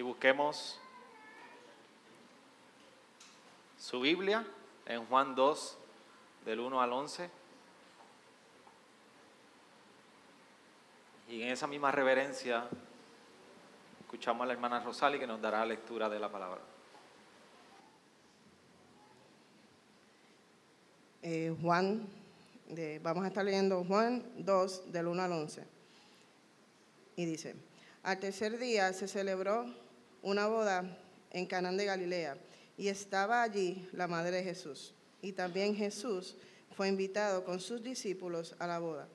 y busquemos su Biblia en Juan 2, del 1 al 11. Y en esa misma reverencia escuchamos a la hermana Rosali que nos dará lectura de la palabra. Eh, Juan, vamos a estar leyendo Juan 2, del 1 al 11. Y dice, al tercer día se celebró una boda en Canán de Galilea y estaba allí la madre de Jesús. Y también Jesús fue invitado con sus discípulos a la boda.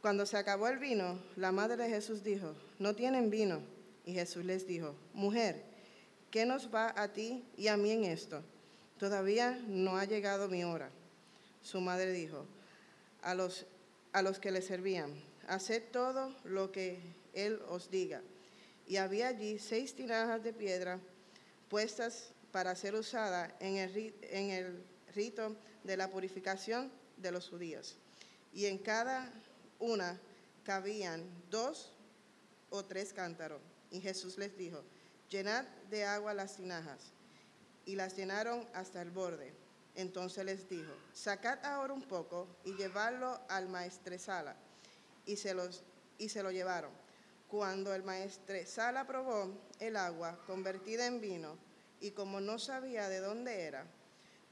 Cuando se acabó el vino, la madre de Jesús dijo, no tienen vino. Y Jesús les dijo, mujer, ¿qué nos va a ti y a mí en esto? Todavía no ha llegado mi hora. Su madre dijo a los, a los que le servían, haced todo lo que él os diga. Y había allí seis tinajas de piedra puestas para ser usadas en el, rito de la purificación de los judíos. Y en cada una cabían dos o tres cántaros. Y Jesús les dijo, llenad de agua las tinajas. Y las llenaron hasta el borde. Entonces les dijo, sacad ahora un poco y llevadlo al maestresala. Y y se lo llevaron. Cuando el maestresala probó el agua convertida en vino, y como no sabía de dónde era,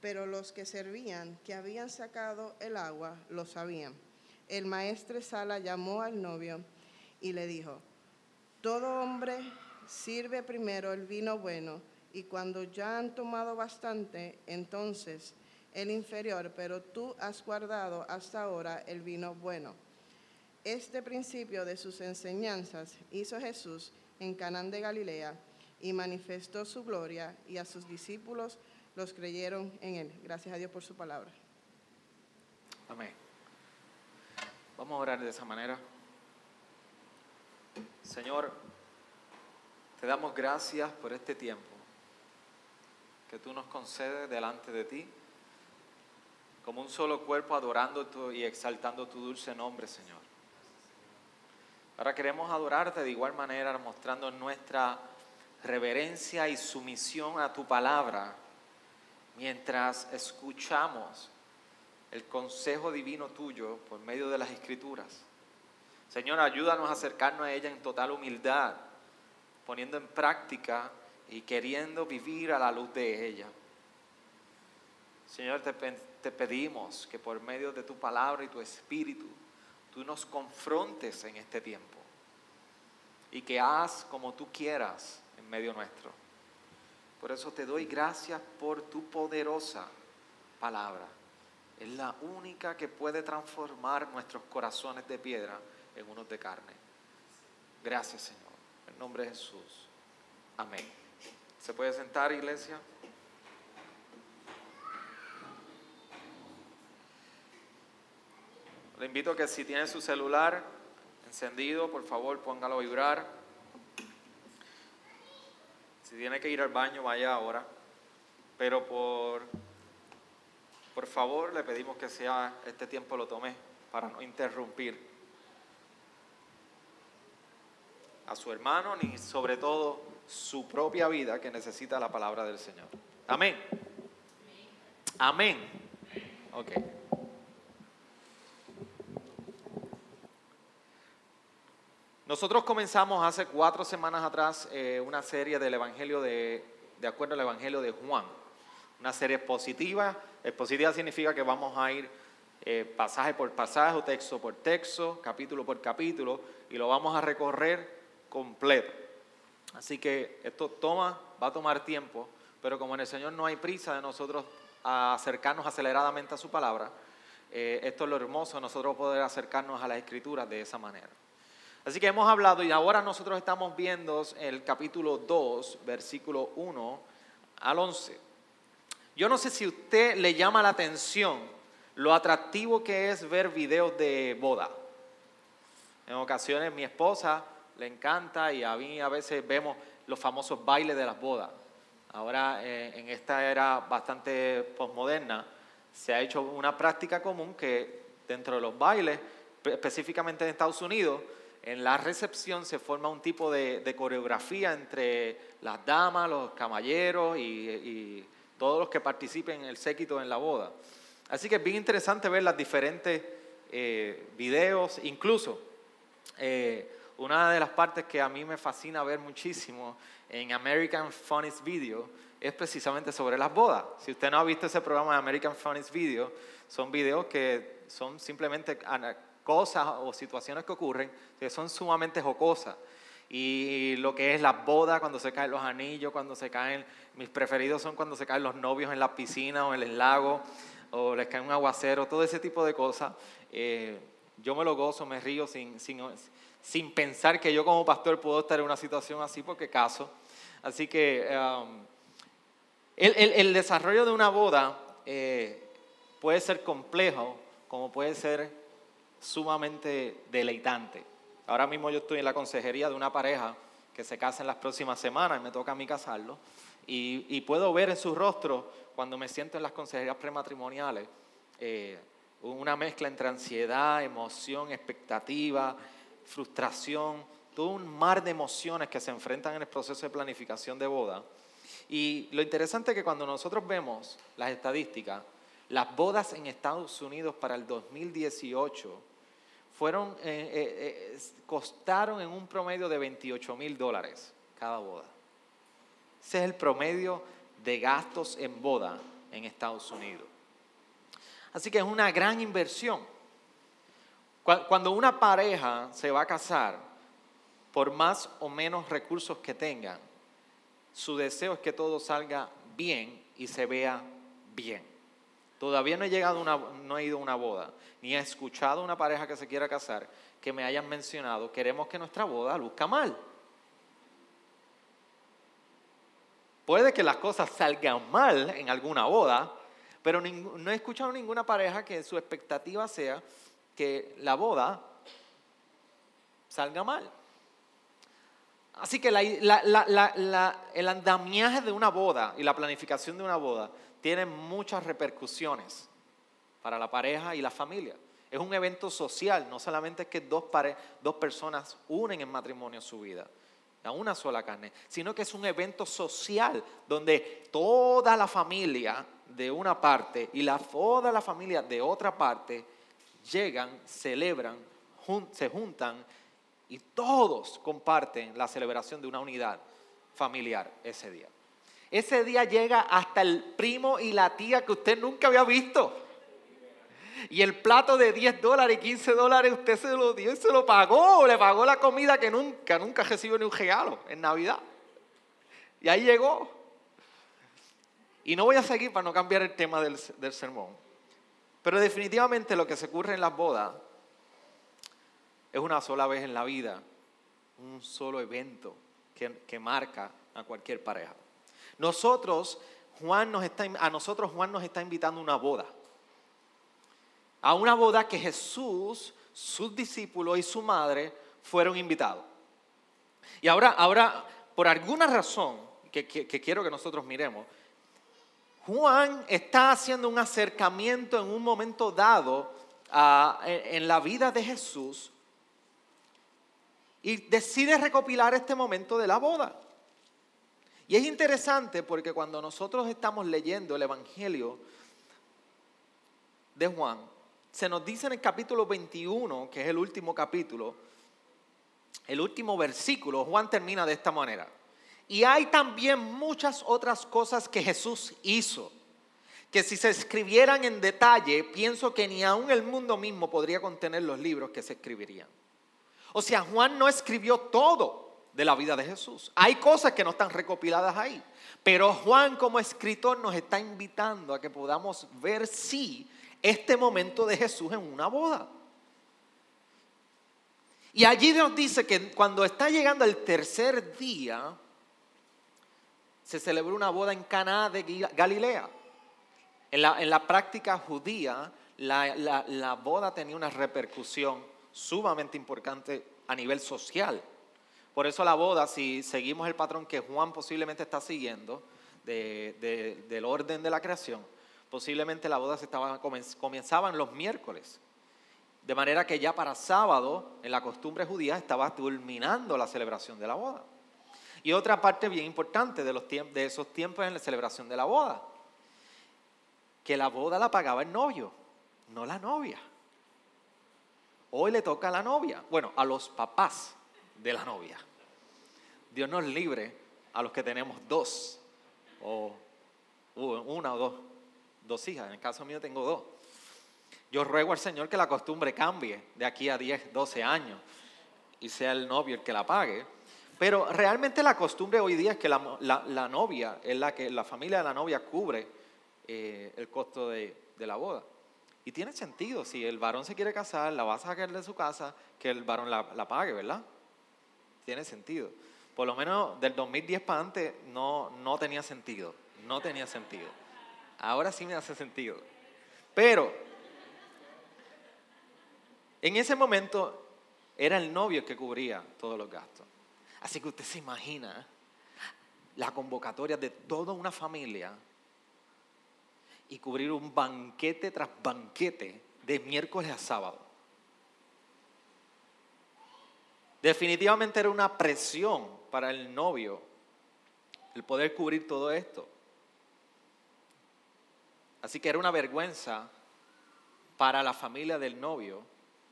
pero los que servían, que habían sacado el agua, lo sabían. El maestresala llamó al novio y le dijo, todo hombre sirve primero el vino bueno y cuando ya han tomado bastante, entonces el inferior, pero tú has guardado hasta ahora el vino bueno. Este principio de sus enseñanzas hizo Jesús en Canán de Galilea y manifestó su gloria y a sus discípulos los creyeron en él. Gracias a Dios por su palabra. Amén. Vamos a orar de esa manera. Señor, te damos gracias por este tiempo que tú nos concedes delante de ti, como un solo cuerpo adorando y exaltando tu dulce nombre, Señor. Ahora queremos adorarte de igual manera, mostrando nuestra reverencia y sumisión a tu palabra, mientras escuchamos el consejo divino tuyo por medio de las escrituras. Señor, ayúdanos a acercarnos a ella en total humildad, poniendo en práctica y queriendo vivir a la luz de ella. Señor, te, te, pedimos que por medio de tu palabra y tu espíritu, tú nos confrontes en este tiempo y que haz como tú quieras en medio nuestro. Por eso te doy gracias por tu poderosa palabra. Es la única que puede transformar nuestros corazones de piedra en unos de carne. Gracias Señor. En nombre de Jesús. Amén. ¿Se puede sentar, iglesia? Le invito a que si tiene su celular encendido, por favor póngalo a vibrar. Si tiene que ir al baño, vaya ahora. Pero por, por favor le pedimos que sea este tiempo lo tome para no interrumpir a su hermano ni sobre todo su propia vida que necesita la palabra del Señor. Amén. Amén. Ok. Nosotros comenzamos hace cuatro semanas atrás eh, una serie del Evangelio de, de acuerdo al Evangelio de Juan. Una serie positiva. Expositiva significa que vamos a ir eh, pasaje por pasaje texto por texto, capítulo por capítulo, y lo vamos a recorrer completo. Así que esto toma, va a tomar tiempo, pero como en el Señor no hay prisa de nosotros acercarnos aceleradamente a su palabra, eh, esto es lo hermoso, nosotros poder acercarnos a las escrituras de esa manera. Así que hemos hablado y ahora nosotros estamos viendo el capítulo 2, versículo 1 al 11. Yo no sé si usted le llama la atención lo atractivo que es ver videos de boda. En ocasiones mi esposa le encanta y a mí a veces vemos los famosos bailes de las bodas. Ahora eh, en esta era bastante posmoderna se ha hecho una práctica común que dentro de los bailes, específicamente en Estados Unidos, en la recepción se forma un tipo de, coreografía entre las damas, los caballeros y, todos los que participen en el séquito en la boda. Así que es bien interesante ver las diferentes eh, videos, incluso eh, una de las partes que a mí me fascina ver muchísimo en American Funniest Video es precisamente sobre las bodas. Si usted no ha visto ese programa de American Funniest Video, son videos que son simplemente cosas o situaciones que ocurren que son sumamente jocosas. Y lo que es la boda, cuando se caen los anillos, cuando se caen, mis preferidos son cuando se caen los novios en la piscina o en el lago, o les cae un aguacero, todo ese tipo de cosas. Eh, yo me lo gozo, me río sin, sin, sin, pensar que yo como pastor puedo estar en una situación así, porque caso. Así que um, el, el, el, desarrollo de una boda eh, puede ser complejo, como puede ser sumamente deleitante. Ahora mismo yo estoy en la consejería de una pareja que se casa en las próximas semanas y me toca a mí casarlo. Y, puedo ver en su rostro, cuando me siento en las consejerías prematrimoniales, eh, una mezcla entre ansiedad, emoción, expectativa, frustración, todo un mar de emociones que se enfrentan en el proceso de planificación de boda. Y lo interesante es que cuando nosotros vemos las estadísticas, las bodas en Estados Unidos para el 2018 fueron, eh, eh, eh, costaron en un promedio de 28 mil dólares cada boda. Ese es el promedio de gastos en boda en Estados Unidos. Así que es una gran inversión. Cuando una pareja se va a casar, por más o menos recursos que tengan, su deseo es que todo salga bien y se vea bien. Todavía no he llegado una, no he ido a una boda, ni he escuchado a una pareja que se quiera casar que me hayan mencionado, queremos que nuestra boda luzca mal. Puede que las cosas salgan mal en alguna boda, pero no he escuchado ninguna pareja que su expectativa sea que la boda salga mal. Así que el andamiaje de una boda y la planificación de una boda tiene muchas repercusiones para la pareja y la familia. Es un evento social, no solamente es que dos, dos personas unen en matrimonio su vida a una sola carne, sino que es un evento social donde toda la familia de una parte y la, toda la familia de otra parte llegan, celebran, se juntan y todos comparten la celebración de una unidad familiar ese día. Ese día llega hasta el primo y la tía que usted nunca había visto. Y el plato de 10 dólares y 15 dólares usted se lo dio y se lo pagó. Le pagó la comida que nunca, nunca recibió ni un regalo en Navidad. Y ahí llegó. Y no voy a seguir para no cambiar el tema del, sermón. Pero definitivamente lo que se ocurre en las bodas es una sola vez en la vida, un solo evento que marca a cualquier pareja. Nosotros, Juan nos está, a nosotros Juan nos está invitando a una boda. A una boda que Jesús, sus discípulos y su madre fueron invitados. Y ahora, ahora por alguna razón que, quiero que nosotros miremos, Juan está haciendo un acercamiento en un momento dado en la vida de Jesús y decide recopilar este momento de la boda. Y es interesante porque cuando nosotros estamos leyendo el Evangelio de Juan, se nos dice en el capítulo 21, que es el último capítulo, el último versículo, Juan termina de esta manera. Y hay también muchas otras cosas que Jesús hizo, que si se escribieran en detalle, pienso que ni aún el mundo mismo podría contener los libros que se escribirían. O sea, Juan no escribió todo, de la vida de Jesús. Hay cosas que no están recopiladas ahí, pero Juan como escritor nos está invitando a que podamos ver si este momento de Jesús en una boda. Y allí nos dice que cuando está llegando el tercer día, se celebró una boda en Caná de Galilea. En la, práctica judía, la, la boda tenía una repercusión sumamente importante a nivel social. Por eso la boda, si seguimos el patrón que Juan posiblemente está siguiendo del orden de la creación, posiblemente la boda se estaba, comenzaban los miércoles De manera que ya para sábado, en la costumbre judía, estaba culminando la celebración de la boda. Y otra parte bien importante de, de esos tiempos en la celebración de la boda, que la boda la pagaba el novio, no la novia. Hoy le toca a la novia, bueno, a los papás de la novia. Dios nos libre a los que tenemos dos, o una o dos, dos hijas. En el caso mío tengo dos. Yo ruego al Señor que la costumbre cambie de aquí a 10, 12 años y sea el novio el que la pague. Pero realmente la costumbre hoy día es que la, novia, es la que la familia de la novia cubre eh, el costo de, la boda. Y tiene sentido, si el varón se quiere casar, la va a sacar de su casa, que el varón la, pague, ¿verdad? Tiene sentido. Por lo menos del 2010 para antes no, no tenía sentido, no tenía sentido. Ahora sí me hace sentido. Pero en ese momento era el novio que cubría todos los gastos. Así que usted se imagina la convocatoria de toda una familia y cubrir un banquete tras banquete de miércoles a sábado. Definitivamente era una presión para el novio el poder cubrir todo esto. Así que era una vergüenza para la familia del novio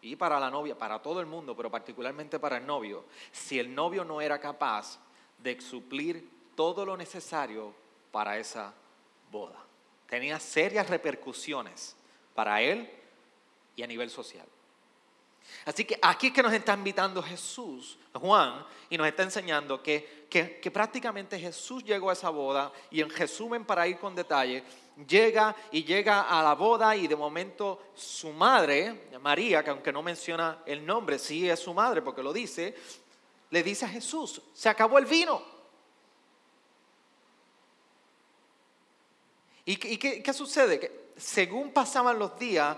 y para la novia, para todo el mundo, pero particularmente para el novio, si el novio no era capaz de suplir todo lo necesario para esa boda tenía serias repercusiones para él y a nivel social. Así que aquí es que nos está invitando Jesús, Juan, y nos está enseñando que, que, prácticamente Jesús llegó a esa boda y en resumen, para ir con detalle, llega y llega a la boda y de momento su madre, María, que aunque no menciona el nombre, sí es su madre porque lo dice, le dice a Jesús, se acabó el vino. ¿Y, qué, sucede? Que según pasaban los días,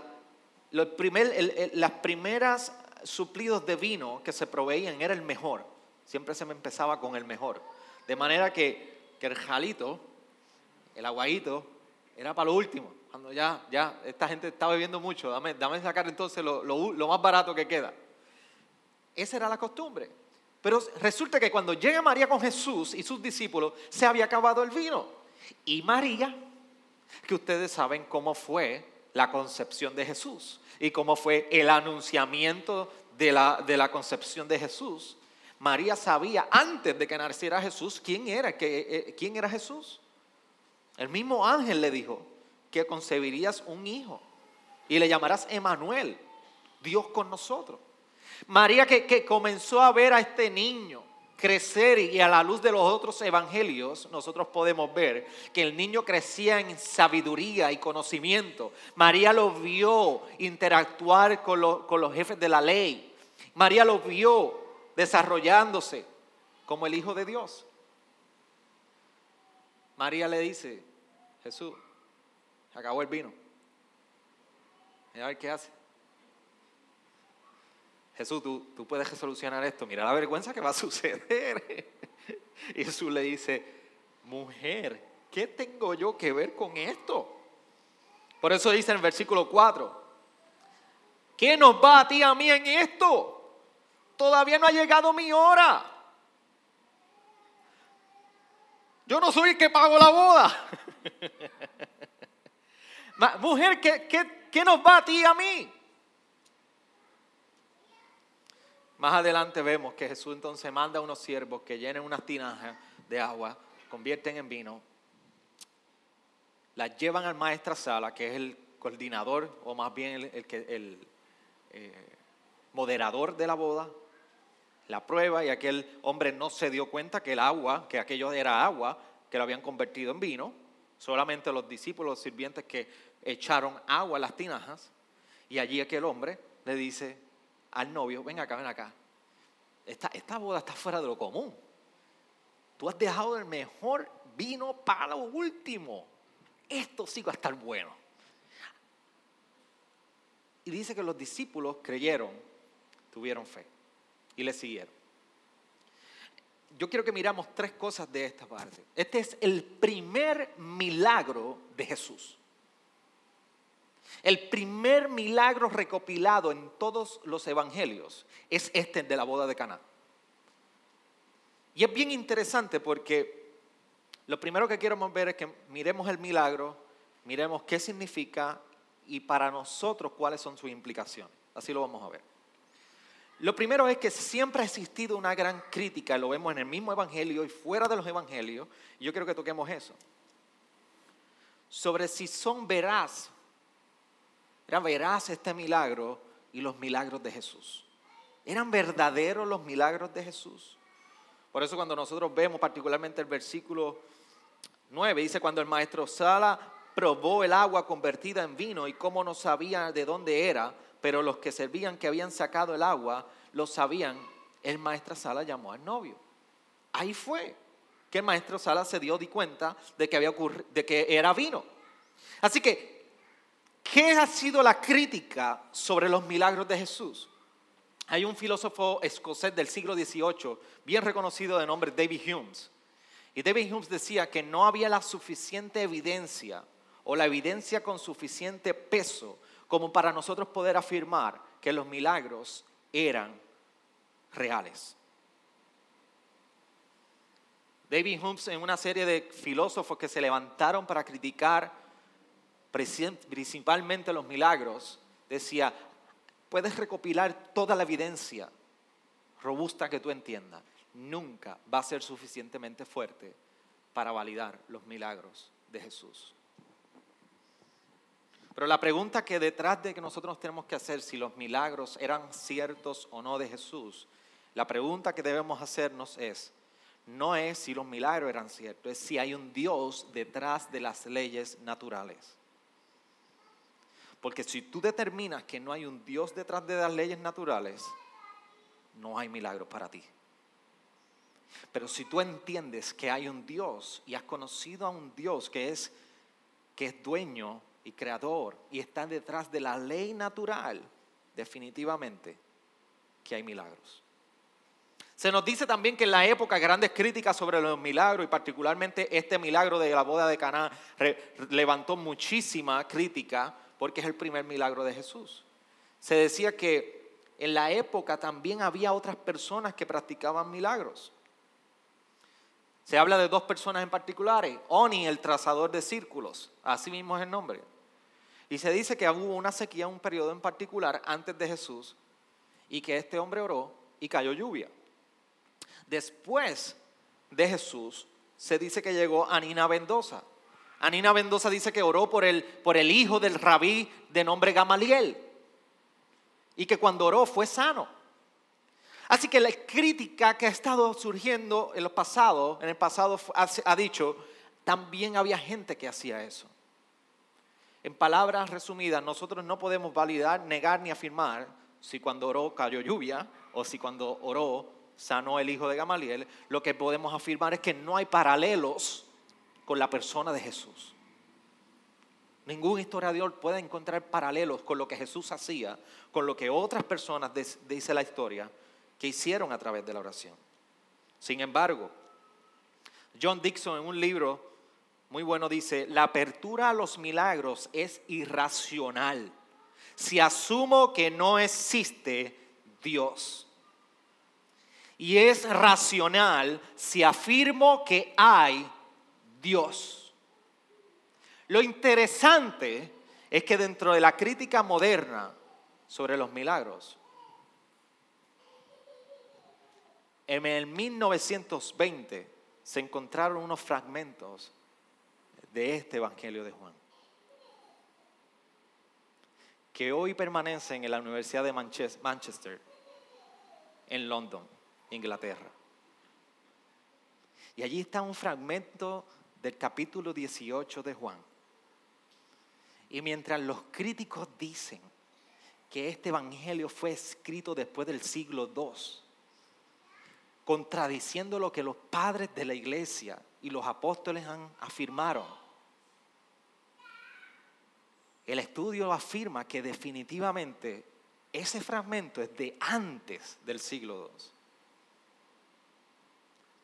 los primer, las primeras suplidos de vino que se proveían era el mejor. Siempre se me empezaba con el mejor. De manera que, el jalito, el aguadito, era para lo último. Cuando ya, ya esta gente está bebiendo mucho, dame, dame sacar entonces lo, lo más barato que queda. Esa era la costumbre. Pero resulta que cuando llega María con Jesús y sus discípulos, se había acabado el vino. Y María que ustedes saben cómo fue la concepción de Jesús y cómo fue el anunciamiento de la, de la concepción de Jesús. María sabía antes de que naciera Jesús quién era, que, quién era Jesús. El mismo ángel le dijo que concebirías un hijo y le llamarás Emanuel, Dios con nosotros. María que, que comenzó a ver a este niño crecer y a la luz de los otros evangelios nosotros podemos ver que el niño crecía en sabiduría y conocimiento. María lo vio interactuar con, los jefes de la ley. María lo vio desarrollándose como el Hijo de Dios. María le dice, Jesús, acabó el vino. a ver qué hace. Jesús, tú, tú puedes solucionar esto, mira la vergüenza que va a suceder. Y Jesús le dice, mujer, ¿qué tengo yo que ver con esto? Por eso dice en versículo 4, ¿qué nos va a ti a mí en esto? Todavía no ha llegado mi hora. Yo no soy el que pago la boda. Mujer, ¿qué, qué, qué nos va a ti a mí? Más adelante vemos que Jesús entonces manda a unos siervos que llenen unas tinajas de agua, convierten en vino, las llevan al maestra sala, que es el coordinador o más bien el, eh, moderador de la boda, la prueba y aquel hombre no se dio cuenta que el agua, que aquello era agua, que lo habían convertido en vino, solamente los discípulos, los sirvientes que echaron agua a las tinajas, y allí aquel hombre le dice, al novio, ven acá, ven acá. Esta, boda está fuera de lo común. Tú has dejado el mejor vino para lo último. Esto sí va a estar bueno. Y dice que los discípulos creyeron, tuvieron fe y le siguieron. Yo quiero que miramos tres cosas de esta parte. Este es el primer milagro de Jesús. El primer milagro recopilado en todos los evangelios es este de la boda de Caná. Y es bien interesante porque lo primero que queremos ver es que miremos el milagro, miremos qué significa y para nosotros cuáles son sus implicaciones. Así lo vamos a ver. Lo primero es que siempre ha existido una gran crítica, lo vemos en el mismo evangelio y fuera de los evangelios, y yo quiero que toquemos eso, sobre si son veraz, veraz este milagro y los milagros de Jesús. ¿Eran verdaderos los milagros de Jesús? Por eso cuando nosotros vemos particularmente el versículo 9, dice cuando el maestro Sala probó el agua convertida en vino y cómo no sabía de dónde era, pero los que servían que habían sacado el agua lo sabían, el maestro Sala llamó al novio. Ahí fue que el maestro Sala se dio di cuenta de que, había de que era vino. Así que, ¿qué ha sido la crítica sobre los milagros de Jesús? Hay un filósofo escocés del siglo XVIII, bien reconocido de nombre David Humes. Y David Humes decía que no había la suficiente evidencia o la evidencia con suficiente peso como para nosotros poder afirmar que los milagros eran reales. David Humes en una serie de filósofos que se levantaron para criticar principalmente los milagros, decía, puedes recopilar toda la evidencia robusta que tú entiendas, nunca va a ser suficientemente fuerte para validar los milagros de Jesús. Pero la pregunta que detrás de que nosotros tenemos que hacer si los milagros eran ciertos o no de Jesús, la pregunta que debemos hacernos es, no es si los milagros eran ciertos, es si hay un Dios detrás de las leyes naturales. Porque si tú determinas que no hay un Dios detrás de las leyes naturales, no hay milagros para ti. Pero si tú entiendes que hay un Dios y has conocido a un Dios que es, que es dueño y creador y está detrás de la ley natural, definitivamente que hay milagros. Se nos dice también que en la época grandes críticas sobre los milagros y particularmente este milagro de la boda de Caná levantó muchísima crítica porque es el primer milagro de Jesús. Se decía que en la época también había otras personas que practicaban milagros. Se habla de dos personas en particulares, Oni, el trazador de círculos, así mismo es el nombre. Y se dice que hubo una sequía un periodo en particular antes de Jesús y que este hombre oró y cayó lluvia. Después de Jesús se dice que llegó Anina Mendoza. Anina Mendoza dice que oró por el, por el hijo del rabí de nombre Gamaliel y que cuando oró fue sano. Así que la crítica que ha estado surgiendo en, los pasados, en el pasado ha dicho, también había gente que hacía eso. En palabras resumidas, nosotros no podemos validar, negar ni afirmar si cuando oró cayó lluvia o si cuando oró sanó el hijo de Gamaliel. Lo que podemos afirmar es que no hay paralelos con la persona de Jesús. Ningún historiador puede encontrar paralelos con lo que Jesús hacía, con lo que otras personas, dice la historia, que hicieron a través de la oración. Sin embargo, John Dixon en un libro muy bueno dice, la apertura a los milagros es irracional. Si asumo que no existe Dios. Y es racional si afirmo que hay Dios. Lo interesante es que dentro de la crítica moderna sobre los milagros, en el 1920 se encontraron unos fragmentos de este Evangelio de Juan, que hoy permanecen en la Universidad de Manchester, en London, Inglaterra. Y allí está un fragmento del capítulo 18 de Juan. Y mientras los críticos dicen que este evangelio fue escrito después del siglo II, contradiciendo lo que los padres de la iglesia y los apóstoles han afirmaron, el estudio afirma que definitivamente ese fragmento es de antes del siglo II.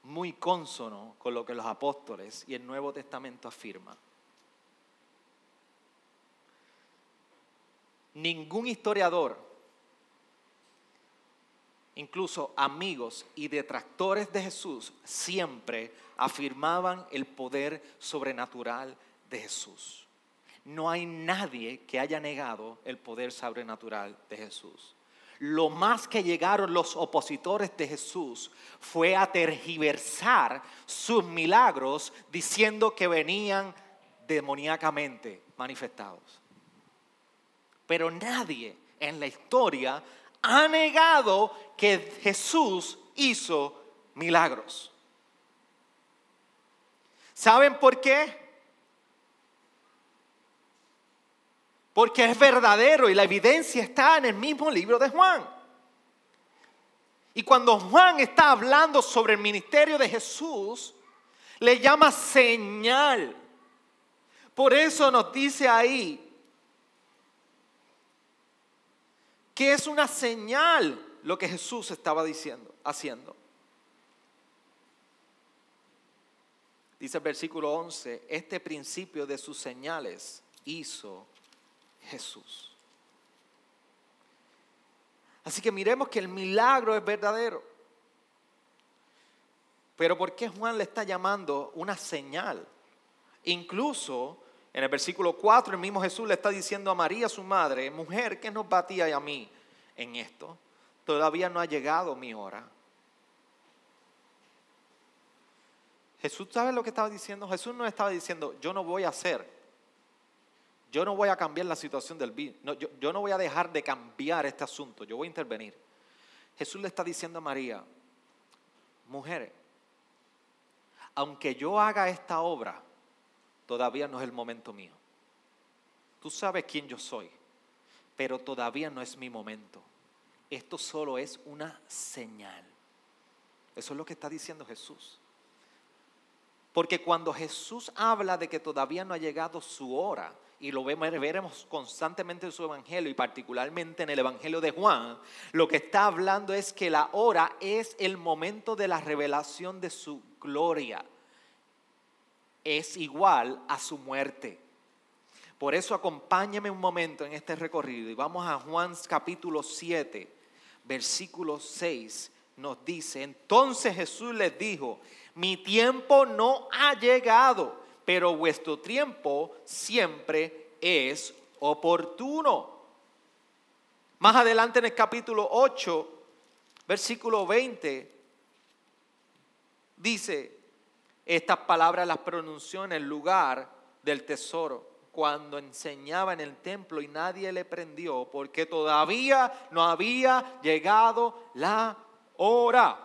Muy consono con lo que los apóstoles y el Nuevo Testamento afirman. Ningún historiador, incluso amigos y detractores de Jesús, siempre afirmaban el poder sobrenatural de Jesús. No hay nadie que haya negado el poder sobrenatural de Jesús. Lo más que llegaron los opositores de Jesús fue a tergiversar sus milagros diciendo que venían demoníacamente manifestados. Pero nadie en la historia ha negado que Jesús hizo milagros. ¿Saben por qué? Porque es verdadero y la evidencia está en el mismo libro de Juan. Y cuando Juan está hablando sobre el ministerio de Jesús, le llama señal. Por eso nos dice ahí que es una señal lo que Jesús estaba diciendo, haciendo. Dice el versículo 11, este principio de sus señales hizo Jesús. Así que miremos que el milagro es verdadero. Pero ¿por qué Juan le está llamando una señal? Incluso en el versículo 4, el mismo Jesús le está diciendo a María, su madre, mujer, ¿qué nos batía a mí en esto? Todavía no ha llegado mi hora. Jesús sabe lo que estaba diciendo. Jesús no estaba diciendo, yo no voy a hacer. Yo no voy a cambiar la situación del no, yo, yo no voy a dejar de cambiar este asunto. Yo voy a intervenir. Jesús le está diciendo a María, mujer, aunque yo haga esta obra, todavía no es el momento mío. Tú sabes quién yo soy, pero todavía no es mi momento. Esto solo es una señal. Eso es lo que está diciendo Jesús. Porque cuando Jesús habla de que todavía no ha llegado su hora, y lo veremos constantemente en su evangelio y particularmente en el evangelio de Juan, lo que está hablando es que la hora es el momento de la revelación de su gloria es igual a su muerte. Por eso acompáñame un momento en este recorrido y vamos a Juan capítulo 7, versículo 6. Nos dice, entonces Jesús les dijo, mi tiempo no ha llegado, pero vuestro tiempo siempre es oportuno. Más adelante en el capítulo 8, versículo 20, dice, estas palabras las pronunció en el lugar del tesoro, cuando enseñaba en el templo y nadie le prendió, porque todavía no había llegado la hora.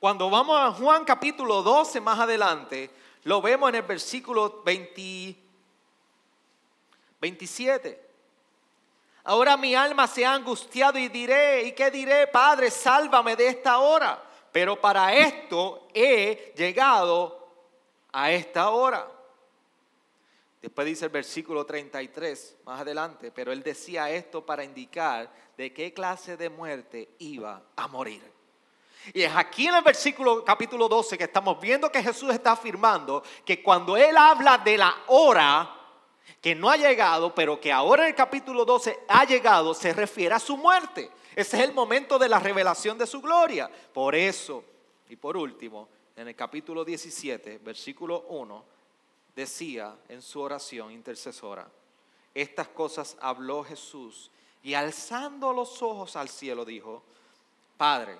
Cuando vamos a Juan capítulo 12 más adelante, lo vemos en el versículo 27. Ahora mi alma se ha angustiado y diré, ¿y qué diré? Padre, sálvame de esta hora pero para esto he llegado a esta hora. Después dice el versículo 33, más adelante, pero él decía esto para indicar de qué clase de muerte iba a morir. Y es aquí en el versículo capítulo 12 que estamos viendo que Jesús está afirmando que cuando él habla de la hora que no ha llegado, pero que ahora en el capítulo 12 ha llegado, se refiere a su muerte. Ese es el momento de la revelación de su gloria. Por eso, y por último, en el capítulo 17, versículo 1, decía en su oración intercesora, estas cosas habló Jesús y alzando los ojos al cielo dijo, Padre,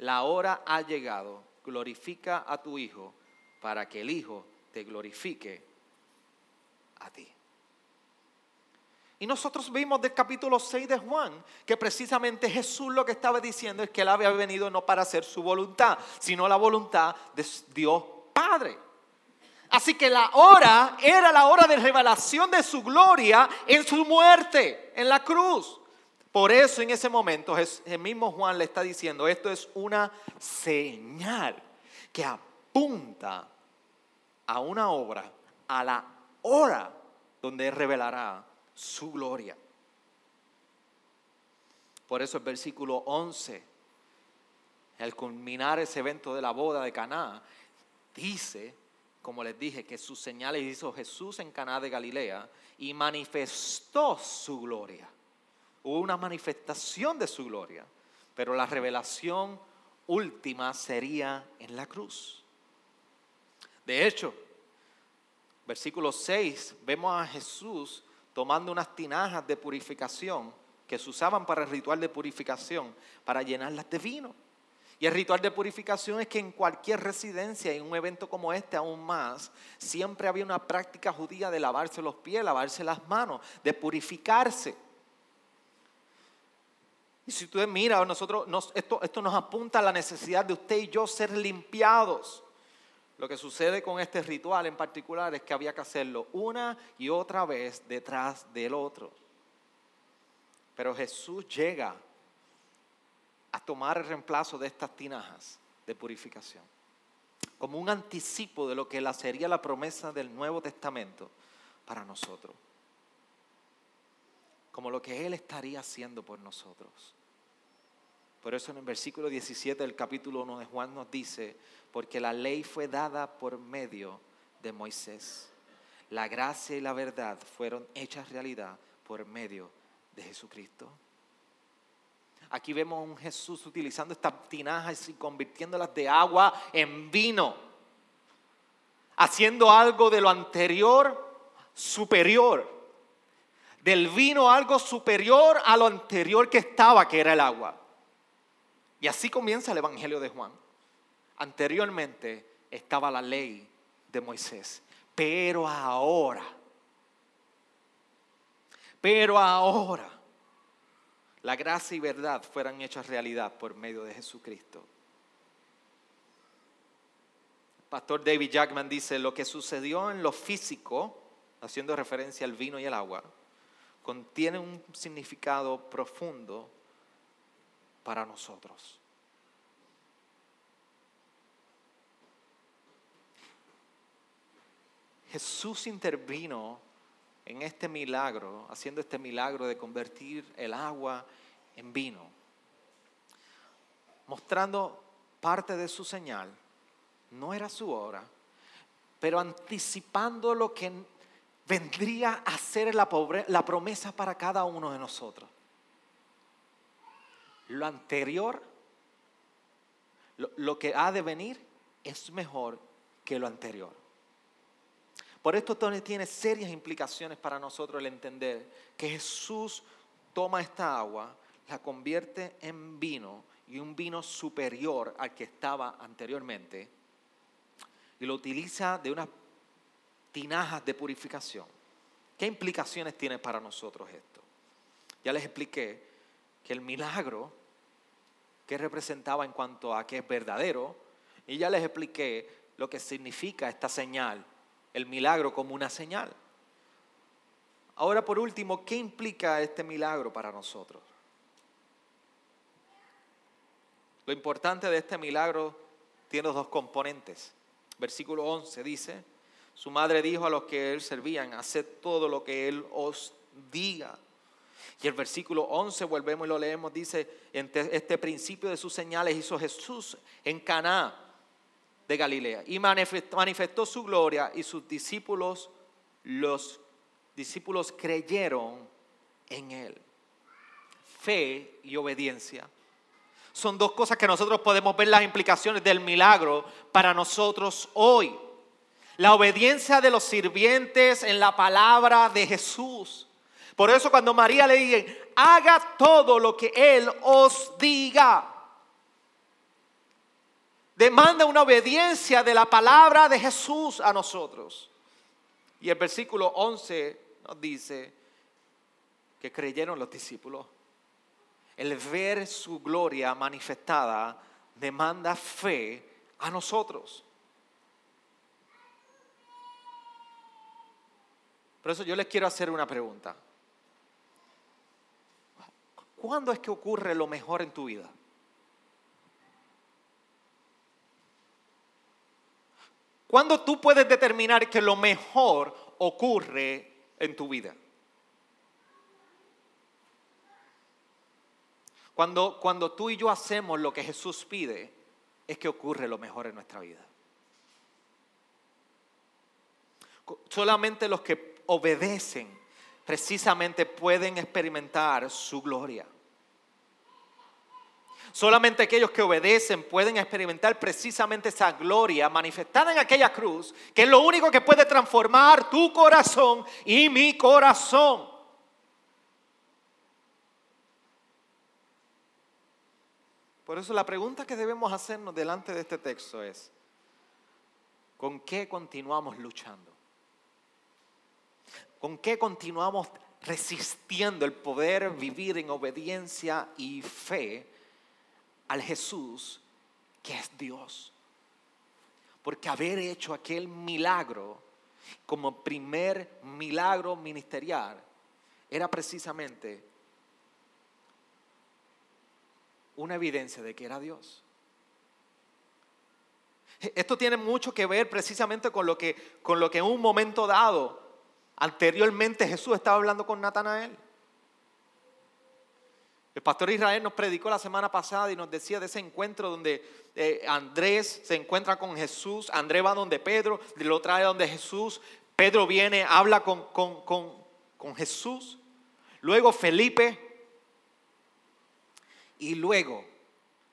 la hora ha llegado, glorifica a tu Hijo para que el Hijo te glorifique a ti. Y nosotros vimos del capítulo 6 de Juan que precisamente Jesús lo que estaba diciendo es que él había venido no para hacer su voluntad, sino la voluntad de Dios Padre. Así que la hora era la hora de revelación de su gloria en su muerte, en la cruz. Por eso en ese momento el mismo Juan le está diciendo, esto es una señal que apunta a una obra, a la hora donde revelará su gloria. Por eso el versículo 11, al culminar ese evento de la boda de Caná, dice como les dije, que sus señales hizo Jesús en Caná de Galilea y manifestó su gloria. Hubo una manifestación de su gloria, pero la revelación última sería en la cruz. De hecho, versículo 6, vemos a Jesús tomando unas tinajas de purificación que se usaban para el ritual de purificación, para llenarlas de vino. Y el ritual de purificación es que en cualquier residencia, en un evento como este aún más, siempre había una práctica judía de lavarse los pies, lavarse las manos, de purificarse. Y si usted mira, nosotros, esto, esto nos apunta a la necesidad de usted y yo ser limpiados. Lo que sucede con este ritual en particular es que había que hacerlo una y otra vez detrás del otro. Pero Jesús llega a tomar el reemplazo de estas tinajas de purificación, como un anticipo de lo que sería la promesa del Nuevo Testamento para nosotros, como lo que Él estaría haciendo por nosotros. Por eso en el versículo 17 del capítulo 1 de Juan nos dice, porque la ley fue dada por medio de Moisés. La gracia y la verdad fueron hechas realidad por medio de Jesucristo. Aquí vemos a un Jesús utilizando estas tinajas y convirtiéndolas de agua en vino. Haciendo algo de lo anterior superior. Del vino algo superior a lo anterior que estaba, que era el agua. Y así comienza el Evangelio de Juan. Anteriormente estaba la ley de Moisés. Pero ahora, pero ahora, la gracia y verdad fueran hechas realidad por medio de Jesucristo. pastor David Jackman dice, lo que sucedió en lo físico, haciendo referencia al vino y el agua, contiene un significado profundo para nosotros. Jesús intervino en este milagro, haciendo este milagro de convertir el agua en vino, mostrando parte de su señal. No era su hora, pero anticipando lo que vendría a ser la, la promesa para cada uno de nosotros. Lo anterior, lo que ha de venir, es mejor que lo anterior. Por esto tiene serias implicaciones para nosotros el entender que Jesús toma esta agua, la convierte en vino y un vino superior al que estaba anteriormente y lo utiliza de unas tinajas de purificación. ¿Qué implicaciones tiene para nosotros esto? Ya les expliqué que el milagro que representaba en cuanto a que es verdadero y ya les expliqué lo que significa esta señal el milagro como una señal. Ahora, por último, ¿qué implica este milagro para nosotros? Lo importante de este milagro tiene dos componentes. Versículo 11 dice, su madre dijo a los que él servían, haced todo lo que él os diga. Y el versículo 11, volvemos y lo leemos, dice, este principio de sus señales hizo Jesús en Caná de Galilea y manifestó su gloria y sus discípulos, los discípulos creyeron en él. Fe y obediencia. Son dos cosas que nosotros podemos ver las implicaciones del milagro para nosotros hoy. La obediencia de los sirvientes en la palabra de Jesús. Por eso cuando María le dice, haga todo lo que Él os diga demanda una obediencia de la palabra de Jesús a nosotros. Y el versículo 11 nos dice que creyeron los discípulos. El ver su gloria manifestada demanda fe a nosotros. Por eso yo les quiero hacer una pregunta. ¿Cuándo es que ocurre lo mejor en tu vida? ¿Cuándo tú puedes determinar que lo mejor ocurre en tu vida? Cuando, cuando tú y yo hacemos lo que Jesús pide, es que ocurre lo mejor en nuestra vida. solamente los que obedecen precisamente pueden experimentar su gloria. Solamente aquellos que obedecen pueden experimentar precisamente esa gloria manifestada en aquella cruz, que es lo único que puede transformar tu corazón y mi corazón. Por eso la pregunta que debemos hacernos delante de este texto es, ¿con qué continuamos luchando? ¿Con qué continuamos resistiendo el poder vivir en obediencia y fe al Jesús que es Dios? Porque haber hecho aquel milagro como primer milagro ministerial era precisamente una evidencia de que era Dios. Esto tiene mucho que ver precisamente con lo que, con lo que en un momento dado, anteriormente Jesús estaba hablando con Natanael. El pastor Israel nos predicó la semana pasada y nos decía de ese encuentro donde eh, Andrés se encuentra con Jesús, Andrés va donde Pedro, lo trae donde Jesús, Pedro viene, habla con, con, con Jesús, luego Felipe y luego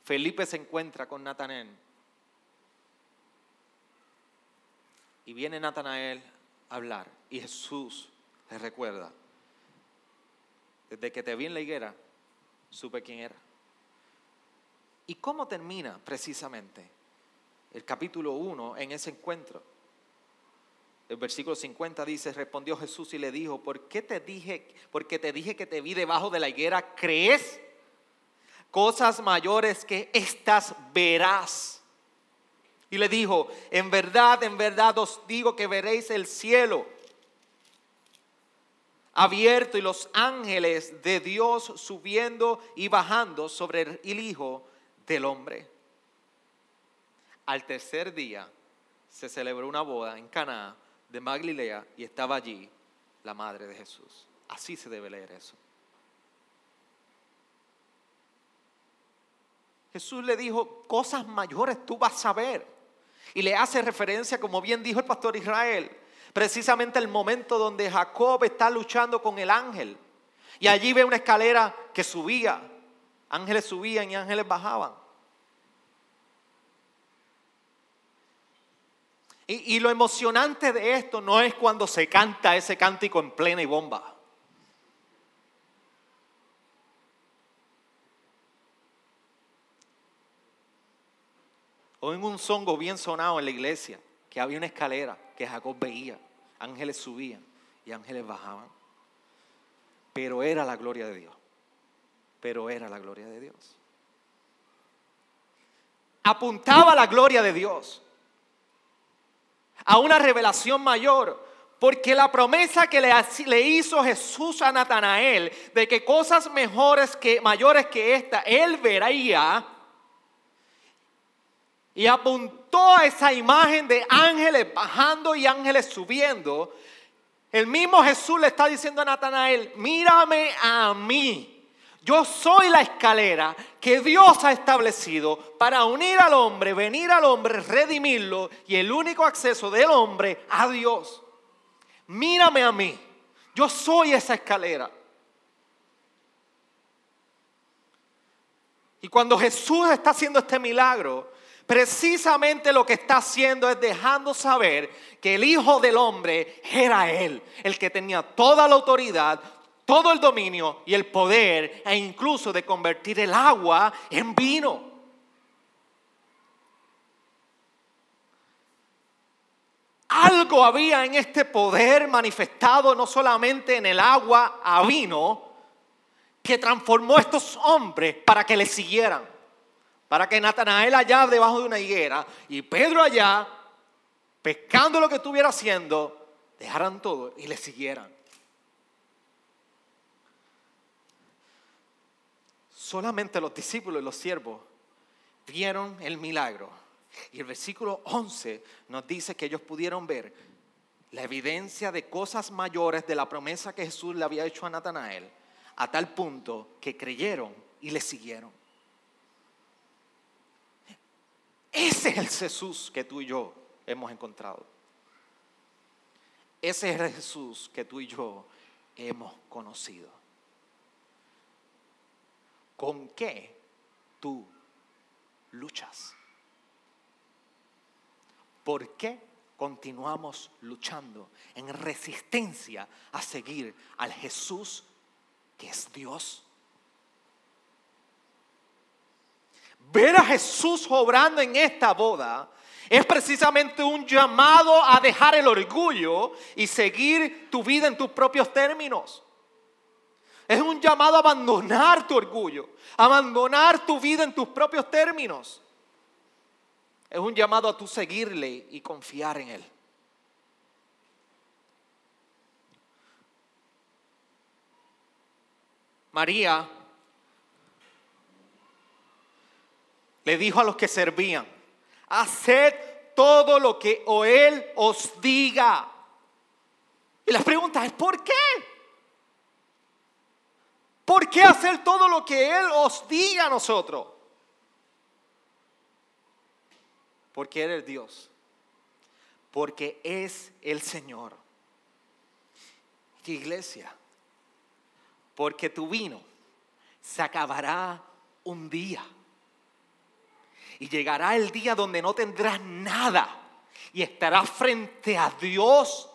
Felipe se encuentra con Natanael. Y viene Natanael hablar. Y Jesús le recuerda. Desde que te vi en la higuera, supe quién era. ¿Y cómo termina precisamente el capítulo 1 en ese encuentro? El versículo 50 dice, respondió Jesús y le dijo, ¿por qué te dije, porque te dije que te vi debajo de la higuera, crees? cosas mayores que estas verás. Y le dijo, en verdad, en verdad os digo que veréis el cielo abierto y los ángeles de Dios subiendo y bajando sobre el Hijo del Hombre. Al tercer día se celebró una boda en Caná de Maglilea y estaba allí la madre de Jesús. Así se debe leer eso. Jesús le dijo, cosas mayores tú vas a ver. Y le hace referencia, como bien dijo el pastor Israel, precisamente el momento donde Jacob está luchando con el ángel. Y allí ve una escalera que subía. Ángeles subían y ángeles bajaban. Y, y, lo emocionante de esto no es cuando se canta ese cántico en plena y bomba. O en un songo bien sonado en la iglesia, que había una escalera que Jacob veía, ángeles subían y ángeles bajaban. Pero era la gloria de Dios. Pero era la gloria de Dios. Apuntaba la gloria de Dios a una revelación mayor. Porque la promesa que le, hizo Jesús a Natanael de que cosas mejores que mayores que esta él vería y apuntó a esa imagen de ángeles bajando y ángeles subiendo, el mismo Jesús le está diciendo a Natanael, mírame a mí. Yo soy la escalera que Dios ha establecido para unir al hombre, venir al hombre, redimirlo y el único acceso del hombre a Dios. Mírame a mí. Yo soy esa escalera. Y cuando Jesús está haciendo este milagro, precisamente lo que está haciendo es dejando saber que el Hijo del Hombre era Él, el que tenía toda la autoridad, todo el dominio y el poder e incluso de convertir el agua en vino. Algo había en este poder manifestado no solamente en el agua a vino, que transformó a estos hombres para que le siguieran para que Natanael allá debajo de una higuera y Pedro allá, pescando lo que estuviera haciendo, dejaran todo y le siguieran. Solamente los discípulos y los siervos vieron el milagro. Y el versículo 11 nos dice que ellos pudieron ver la evidencia de cosas mayores de la promesa que Jesús le había hecho a Natanael, a tal punto que creyeron y le siguieron. Ese es el Jesús que tú y yo hemos encontrado. Ese es el Jesús que tú y yo hemos conocido. ¿Con qué tú luchas? ¿Por qué continuamos luchando en resistencia a seguir al Jesús que es Dios? Ver a Jesús obrando en esta boda es precisamente un llamado a dejar el orgullo y seguir tu vida en tus propios términos. Es un llamado a abandonar tu orgullo, abandonar tu vida en tus propios términos. Es un llamado a tú seguirle y confiar en Él. María le dijo a los que servían, haced todo lo que o Él os diga. Y la pregunta es, ¿por qué? ¿Por qué hacer todo lo que Él os diga a nosotros? Porque Él es Dios. Porque es el Señor. iglesia? Porque tu vino se acabará un día. Y llegará el día donde no tendrás nada. Y estarás frente a Dios.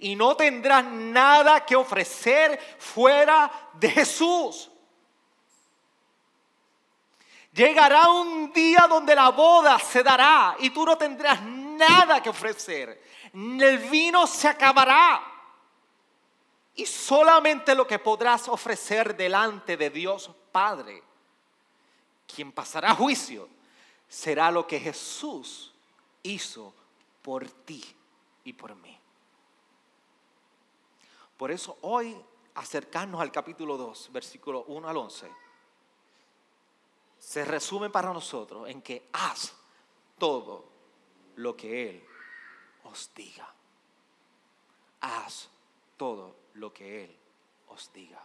Y no tendrás nada que ofrecer fuera de Jesús. Llegará un día donde la boda se dará y tú no tendrás nada que ofrecer. El vino se acabará. Y solamente lo que podrás ofrecer delante de Dios Padre, quien pasará juicio, será lo que Jesús hizo por ti y por mí. Por eso hoy acercarnos al capítulo 2, versículo 1 al 11, se resume para nosotros en que haz todo lo que Él os diga. Haz todo lo que Él os diga.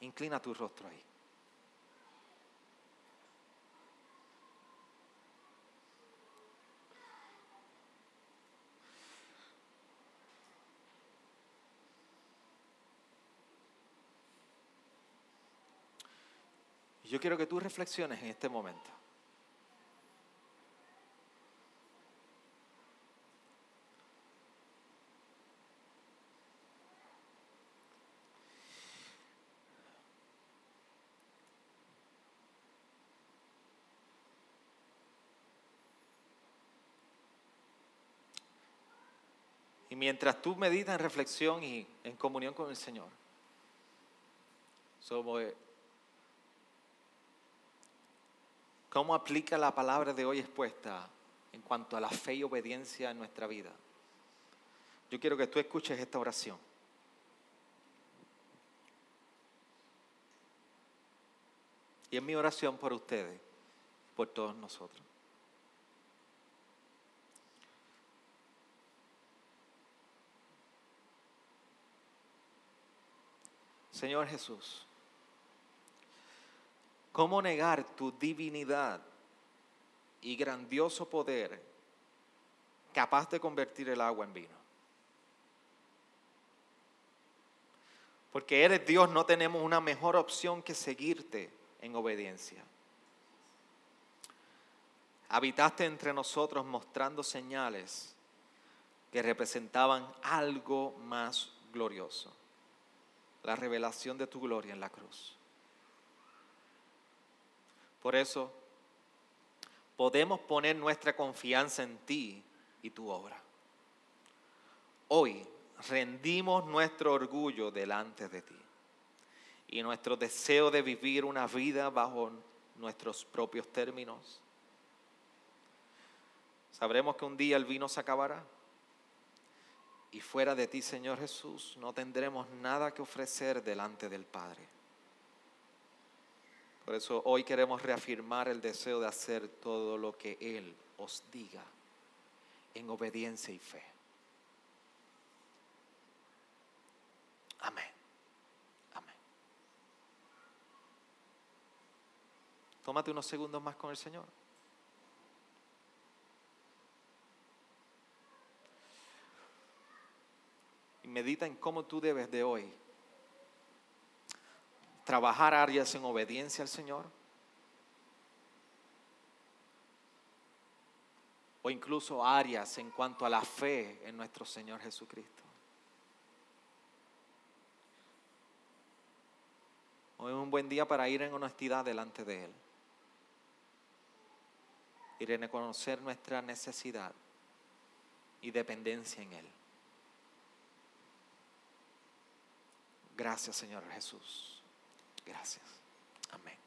Inclina tu rostro ahí. Yo quiero que tú reflexiones en este momento. Y mientras tú meditas en reflexión y en comunión con el Señor, somos ¿Cómo aplica la palabra de hoy expuesta en cuanto a la fe y obediencia en nuestra vida? Yo quiero que tú escuches esta oración. Y es mi oración por ustedes, por todos nosotros. Señor Jesús, ¿Cómo negar tu divinidad y grandioso poder capaz de convertir el agua en vino? Porque eres Dios, no tenemos una mejor opción que seguirte en obediencia. Habitaste entre nosotros mostrando señales que representaban algo más glorioso, la revelación de tu gloria en la cruz. Por eso podemos poner nuestra confianza en ti y tu obra. Hoy rendimos nuestro orgullo delante de ti y nuestro deseo de vivir una vida bajo nuestros propios términos. Sabremos que un día el vino se acabará y fuera de ti, Señor Jesús, no tendremos nada que ofrecer delante del Padre. Por eso hoy queremos reafirmar el deseo de hacer todo lo que Él os diga en obediencia y fe. Amén. Amén. Tómate unos segundos más con el Señor. y medita en cómo tú debes de hoy trabajar áreas en obediencia al Señor. O incluso áreas en cuanto a la fe en nuestro Señor Jesucristo. Hoy es un buen día para ir en honestidad delante de Él. En reconocer nuestra necesidad y dependencia en Él. Gracias Señor Jesús. Gracias. Amén.